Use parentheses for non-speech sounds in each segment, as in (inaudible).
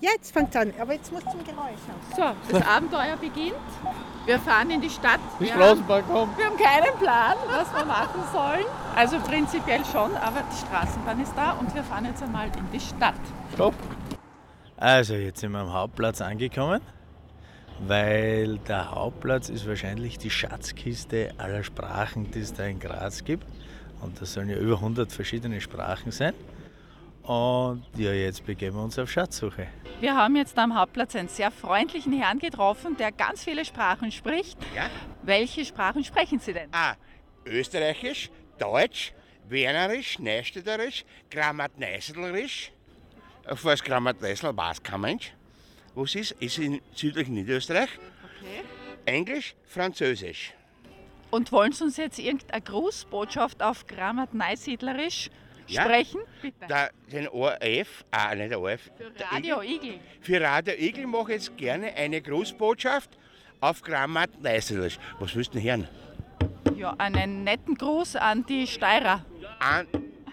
Jetzt fängt es an, aber jetzt muss zum Geräusch aus. So, das Abenteuer beginnt. Wir fahren in die Stadt. Die Wir Straßenbahn kommt. Wir haben keinen Plan, was wir machen sollen. Also prinzipiell schon, aber die Straßenbahn ist da und wir fahren jetzt einmal in die Stadt. Stopp. Also, jetzt sind wir am Hauptplatz angekommen, weil der Hauptplatz ist wahrscheinlich die Schatzkiste aller Sprachen, die es da in Graz gibt. Und das sollen ja über 100 verschiedene Sprachen sein. Und ja, jetzt begeben wir uns auf Schatzsuche. Wir haben jetzt am Hauptplatz einen sehr freundlichen Herrn getroffen, der ganz viele Sprachen spricht. Ja? Welche Sprachen sprechen Sie denn? Ah, Österreichisch, Deutsch, Wienerisch, Neustädterisch, Grammatneißlerisch. Auf was Grammatneißl weiß kein Mensch. Was ist? Ist in südlichen Niederösterreich. Okay. Englisch, Französisch. Und wollen Sie uns jetzt irgendeine Grußbotschaft auf Grammat-Neusiedlerisch Ja. sprechen? Bitte. Da, den ORF, ah, nicht der ORF. Für der Radio Igel. Igel. Für Radio Igel mache ich jetzt gerne eine Grußbotschaft auf Grammatneißlerisch. Was willst du hören? Ja, einen netten Gruß an die Steirer. An,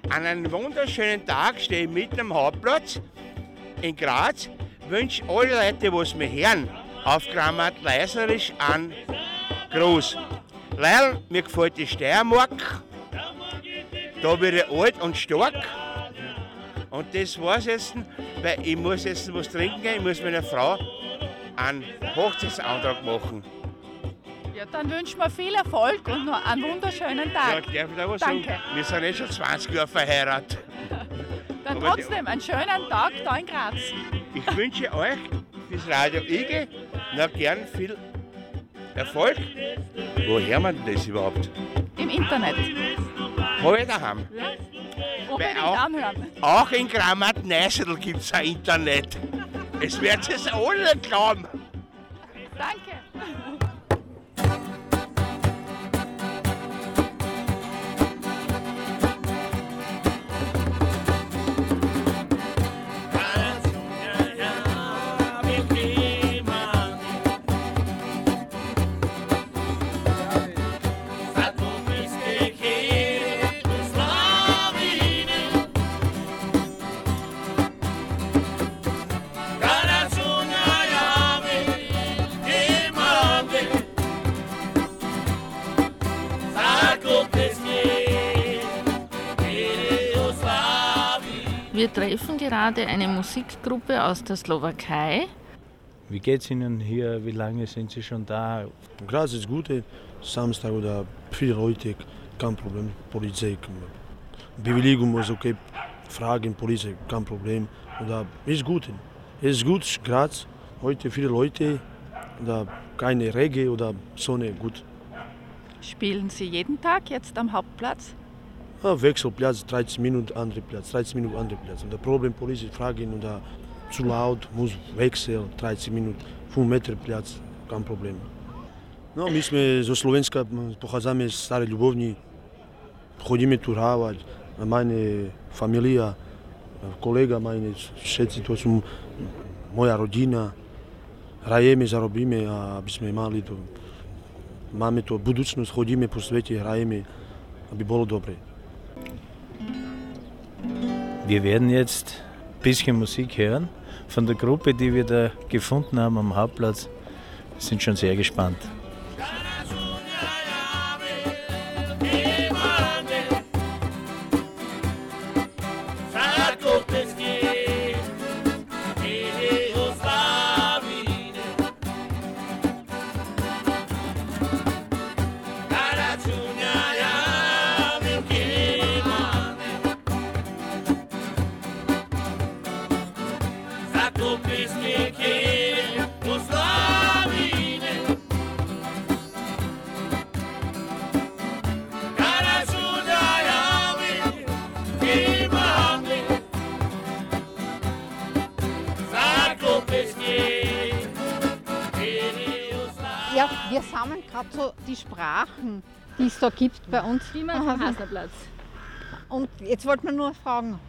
an einem wunderschönen Tag stehe ich mitten am Hauptplatz in Graz, wünsche alle Leute, was mir hören, auf Grammatleiserisch an Gruß. Weil mir gefällt die Steiermark, da bin ich alt und stark. Und das war's jetzt, weil ich muss jetzt was trinken gehen, ich muss meiner Frau einen Hochzeitsantrag machen. Ja, dann wünschen wir viel Erfolg und noch einen wunderschönen Ja, Tag. darf ich da was Danke. sagen? Wir sind jetzt schon 20 Jahre verheiratet. (laughs) Dann aber trotzdem einen schönen Tag da in Graz. Ich wünsche euch fürs Radio Igel noch gern viel Erfolg. Wo hören wir denn das überhaupt? Im Internet. Habe ich daheim. Unbedingt auch- anhören. Auch in Grammat Neißel gibt es ein Internet. Es wird es alle glauben. Danke. Treffen gerade eine Musikgruppe aus der Slowakei. Wie geht's Ihnen hier? Wie lange sind Sie schon da? Graz ist gut, Samstag oder viele Leute, kein Problem. Polizei, Bewilligung ist okay, Fragen, Polizei, kein Problem. Oder ist gut. Es ist gut, Graz, heute viele Leute, oder keine Regen oder Sonne, gut. Spielen Sie jeden Tag jetzt am Hauptplatz? Wechselplatz, 13 Minuten, andere Platz, 13 Minuten, andere Platz. Und das Problem, Polizei fragen, oder zu laut, muss wechseln, 13 Minuten, 5 Meter Platz, kein Problem. No, my sme zo Slovenska, pochádzame z Starej Ľubovni, chodíme tu hrávať, a meine familia, kolega, meine, všetci, to sú moja rodina, hrajeme, zarobíme, aby sme mali to, máme to budúcnosť, chodíme po svete, hrajeme, aby bolo dobre. Wir werden jetzt ein bisschen Musik hören von der Gruppe, die wir da gefunden haben am Hauptplatz. Wir sind schon sehr gespannt. Ja, wir sammeln gerade so die Sprachen, die es da gibt bei uns. Immer am Haslerplatz. Und jetzt wollten wir nur fragen,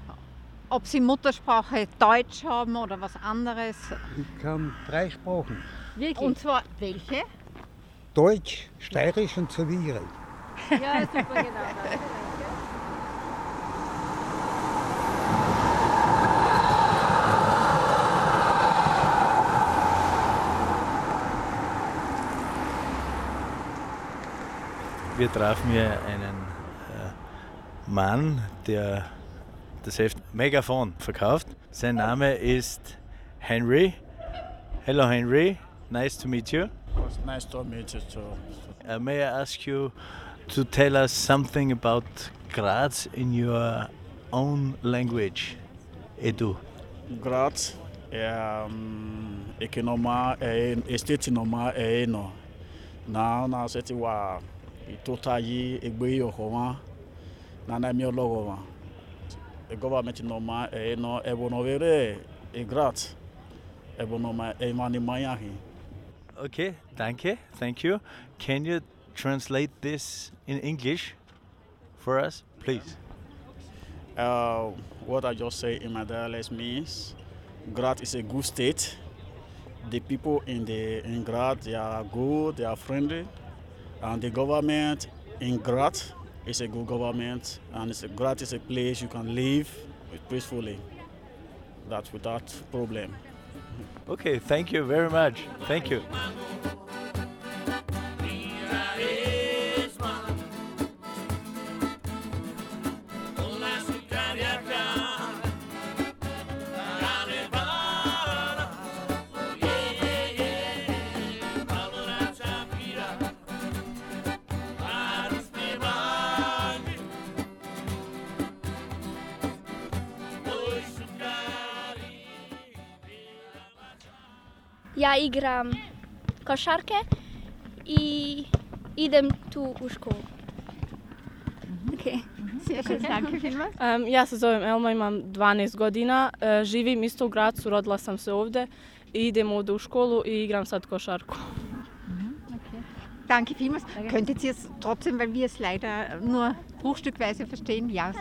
ob sie Muttersprache Deutsch haben oder was anderes. Ich kann drei Sprachen. Wirklich? Und zwar welche? Deutsch, Steirisch ja. und Zivil. Ja, super, genau. Das. Wir trafen hier einen äh, Mann, der das Heft Megafon verkauft. Sein Name ist Henry. Hello Henry, nice to meet you. Nice to meet you too. Uh, may I ask you to tell us something about Graz in your own language, Edu? Graz é um, é noma é eno. Na na seti wa itota yi egbe yo homa. Na na mi ologo wa. E government noma é eno e bono vere e Graz. E bono ma e mani mayahi. Okay, danke, thank you. Can you translate this in English for us, please? Uh, what I just say in my dialect means Graz is a good state. The people in the in Graz they are good, they are friendly, and the government in Graz is a good government, and it's a, Graz is a place you can live peacefully. That's without problem. Okay, thank you very much. Thank you. ја играм кошарке и идем ту у школу. Okay. Um, ја се зовем Елма, имам 12 година, uh, живим исто у град, суродла сам се овде и идем овде у школу и играм сад кошарку. Danke vielmals. Könntet ihr es trotzdem, weil wir es leider nur bruchstückweise verstehen, ja,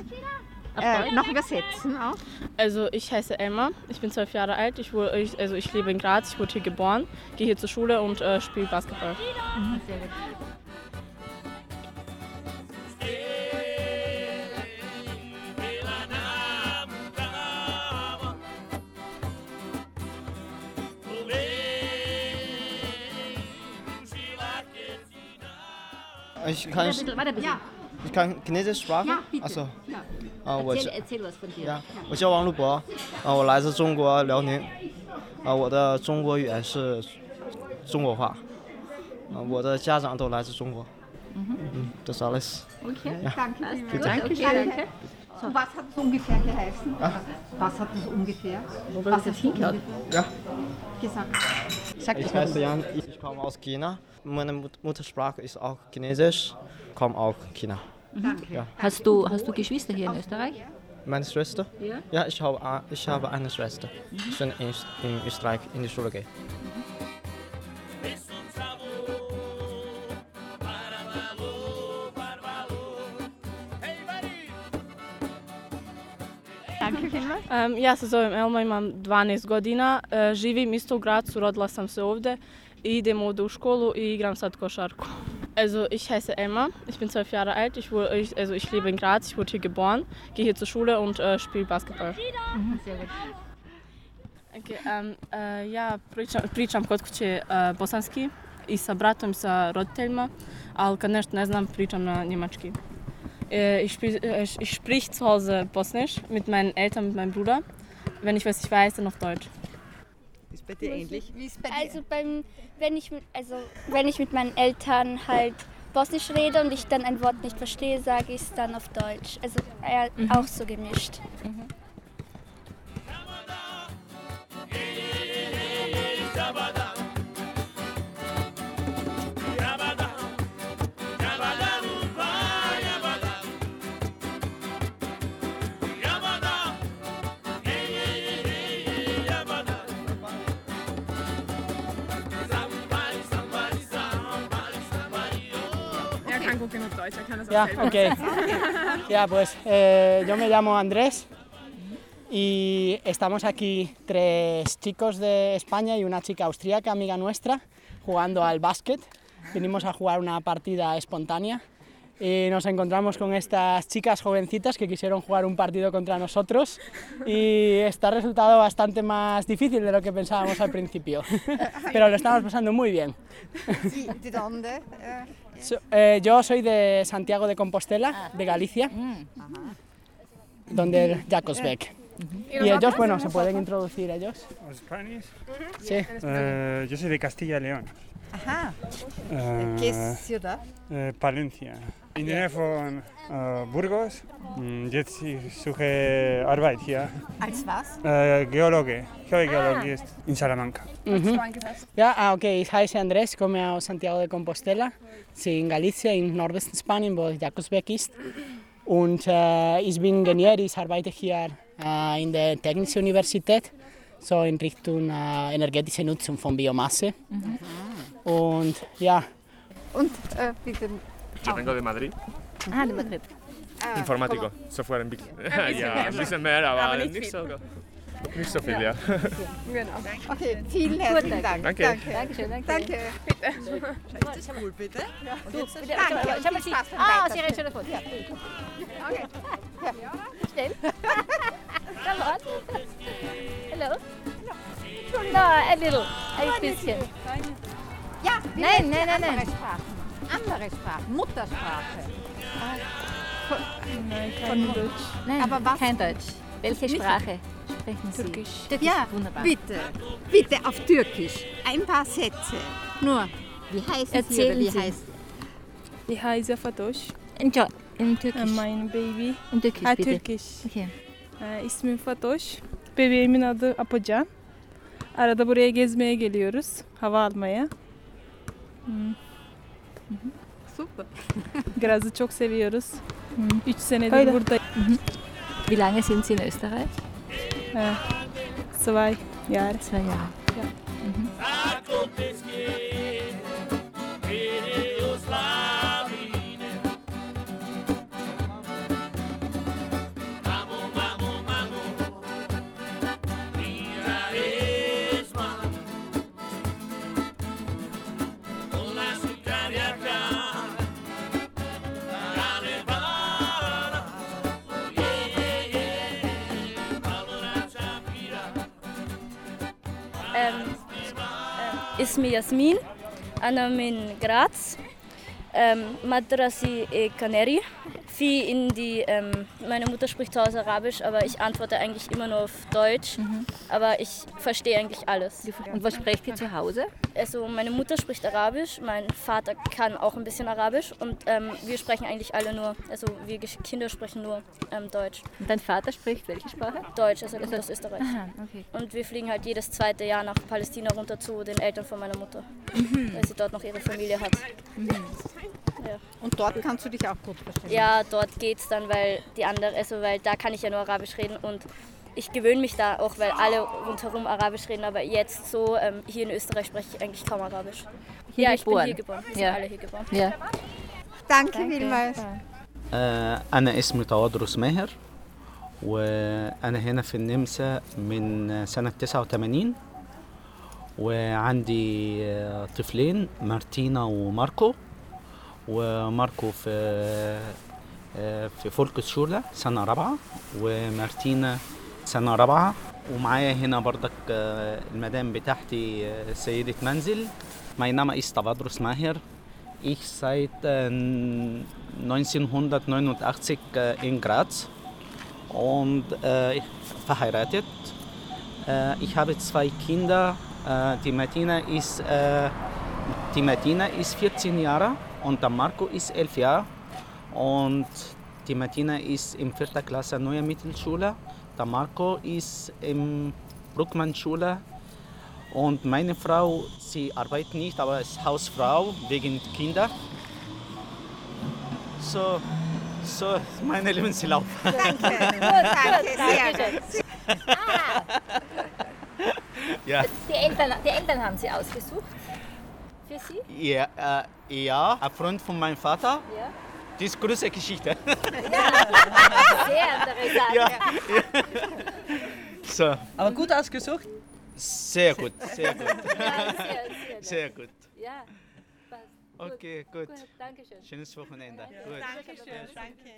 äh, noch übersetzen auch? Also ich heiße Emma, ich bin zwölf Jahre alt, ich, wurde, ich, also ich lebe in Graz, ich wurde hier geboren, gehe hier zur Schule und äh, spiele Basketball. Ich kann, ich, Warte ein bisschen. ich kann Chinesisch Sprache. Ja, bitte. Also, Ja. Ah,我 Erzähl, 叫 erzähl was von dir. 呀，我叫王路博，啊，我来自中国辽宁，啊，我的中国语言是中国话，啊，我的家长都来自中国。嗯，das alles。 Okay, Ja. danke vielmals. Danke Okay, schön. danke. So, was hat es ungefähr geheißen? Ah. Was hat es ungefähr? Wo wir was das hast du hingehört? ungefähr Ja. gesagt? Sag Ich doch mal. heiße Jan, ich komme aus China. Meine Mut- Muttersprache ist auch Chinesisch, komme auch China. Danke. Ja. Hast du, hast du Geschwister hier in Österreich? Meine Schwester? Ja. Ja, ich habe, ich habe eine Schwester. Ich bin in, in Österreich in die Schule gehe. Danke vielmals. Um, ja se zovem Elma, imam 12 godina, e, živim isto u Gracu, rodila sam se ovde i idem ovde u školu i igram sad košarku. Also ich heiße Emma, ich bin zwölf Jahre alt, ich, wurde, ich, also ich lebe in Graz, ich wurde hier geboren, gehe hier zur Schule und äh, spiele Basketball. Sehr gut. Okay, um, uh, ja pričam, pričam kod kuće uh, bosanski i sa bratom i sa roditeljima, ali kad nešto ne znam pričam na njemački. Äh, ich, spiel, äh, ich, ich sprich zu Hause Bosnisch mit meinen Eltern, mit meinem Bruder. Wenn ich was nicht weiß, dann auf Deutsch. Ist bei dir ähnlich? Also beim, wenn ich mit, also wenn ich mit meinen Eltern halt Bosnisch rede und ich dann ein Wort nicht verstehe, sage ich es dann auf Deutsch. Also eher Mhm. auch so gemischt. Er kann gut genug Deutsch, er kann das auch Ya, selber. ok. (laughs) Ya, pues eh, yo me llamo Andrés y estamos aquí tres chicos de España y una chica austríaca, amiga nuestra, jugando al básquet. Vinimos a jugar una partida espontánea y nos encontramos con estas chicas jovencitas que quisieron jugar un partido contra nosotros y está resultado bastante más difícil de lo que pensábamos al principio, (laughs) pero lo estamos pasando muy bien. ¿De dónde? So- eh, yo soy de Santiago de Compostela, de Galicia, donde Jacobsbeck. ¿Y Y nosotros? ellos, bueno, ¿Y se pueden introducir ellos. Spanish? Sí. Eh, yo soy de Castilla y León. Aha. Eh, ¿Qué ciudad? eh, Palencia. In der Nähe von äh, Burgos. Mm, Jetzt ich suche Arbeit hier. Als was? Äh, Geologe. Geologie ist in Salamanca. Mhm. Ja, ah, okay, ich heiße Andrés, komme aus Santiago de Compostela, sie in Galicia, im Nordwesten Spanien, wo Jacobsbeck ist. Und äh, ich bin Ingenieur, ich arbeite hier äh, in der Technischen Universität, so in Richtung äh, energetische Nutzung von Biomasse. Und ja. Und äh, bitte. Yo vengo de Madrid. Ah, de Madrid. Informático, software en Big. Ja, mehr ein schon. bisschen mehr, aber, nicht nicht, so, nicht so viel, ja. Genau. Okay, vielen herzlichen Dank. Danke. Danke. Dankeschön, danke. Danke. Bitte. Cool, bitte. Du, Danke. Spaß Ah. Ja. Okay. Schnell. Come on. Hello. No, a little. Ein bisschen. Ja, wie Nein, heißt nein, die nein, nein. Andere Sprachen. Muttersprache. Nein, Von- kein Deutsch. Nein, Aber was? kein Deutsch. Welche Sprache sprechen Sie? Türkisch. Türkisch, Ja, wunderbar. bitte. Bitte auf Türkisch. Ein paar Sätze. Nur, wie heißen Sie oder Erzählen wie Sie. heißt Ich heiße Fatoş. In, in Türkisch. Mein baby. In Türkisch, Ha, bitte. Türkisch. Okay. Ee, ismim Fatoş. Bebeğimin adı Apocan. Arada buraya gezmeye geliyoruz. Hava almaya. Hmm. Super. (laughs) Graz'ı çok seviyoruz. 3 senedir Öyle. burada. Wie lange sind Sie in Österreich? Zwei Jahre. Zwei Jahre. Ja. أم، اسمي ياسمين أنا من ähm, Madrasi e Kaneri. Wie in die, ähm, meine Mutter spricht zu Hause Arabisch, aber ich antworte eigentlich immer nur auf Deutsch. Mhm. Aber ich verstehe eigentlich alles. Und was sprecht ihr zu Hause? Also meine Mutter spricht Arabisch, mein Vater kann auch ein bisschen Arabisch und ähm, wir sprechen eigentlich alle nur, also wir Kinder sprechen nur ähm, Deutsch. Und dein Vater spricht welche Sprache? Deutsch, also er kommt aus Österreich. Aha, okay. Und wir fliegen halt jedes zweite Jahr nach Palästina runter zu den Eltern von meiner Mutter, mhm. weil sie dort noch ihre Familie hat. Mhm. Ja. Und dort kannst du dich auch gut verstehen. Ja, dort geht's dann, weil die andere, also weil da kann ich ja nur Arabisch reden und ich gewöhne mich da auch, weil alle rundherum Arabisch reden, aber jetzt so ähm, hier in Österreich spreche ich eigentlich kaum Arabisch. Hier ja, ich bin geboren. hier geboren. Wir Ja. sind alle hier geboren. Ja. Danke, vielmals. آه، أنا اسمي توادرس ماهر وأنا هنا في النمسا من سنة 89 وعندي آه، طفلين مارتينا وماركو وماركو في آه، في فولكس شولا سنة رابعة ومارتينا سنة رابعة. ومعايا هنا بردك آه، المدام بتاعتي آه، سيدة منزل. ماي نام ايس تافادروس ماهر إيش سايت 1989 ان جراتس und äh, verheiratet. Äh, ich habe zwei Kinder. Äh, die, Martina ist, äh, die Martina ist 14 Jahre. Und der Marco ist 11 Jahre und die Martina ist in vierter Klasse neue Mittelschule. Der Marco ist im Bruckmann-Schule und meine Frau, sie arbeitet nicht, aber ist Hausfrau wegen Kinder. So, so ist mein Lebenslauf. Danke, (laughs) danke, sehr gut. Ja. Die Eltern, die Eltern haben Sie ausgesucht für Sie? Ja, äh, ja, ein Freund von meinem Vater. Ja. Das ist eine große Geschichte. (laughs) Sehr interessant. Ja. So, Aber gut ausgesucht. sehr gut, sehr gut. Ja, sehr, sehr, (laughs) Sehr gut. Ja, passt. Okay, gut. Gut, Dankeschön. Schönes Wochenende. Ja, Gut. danke schön, Ja. danke.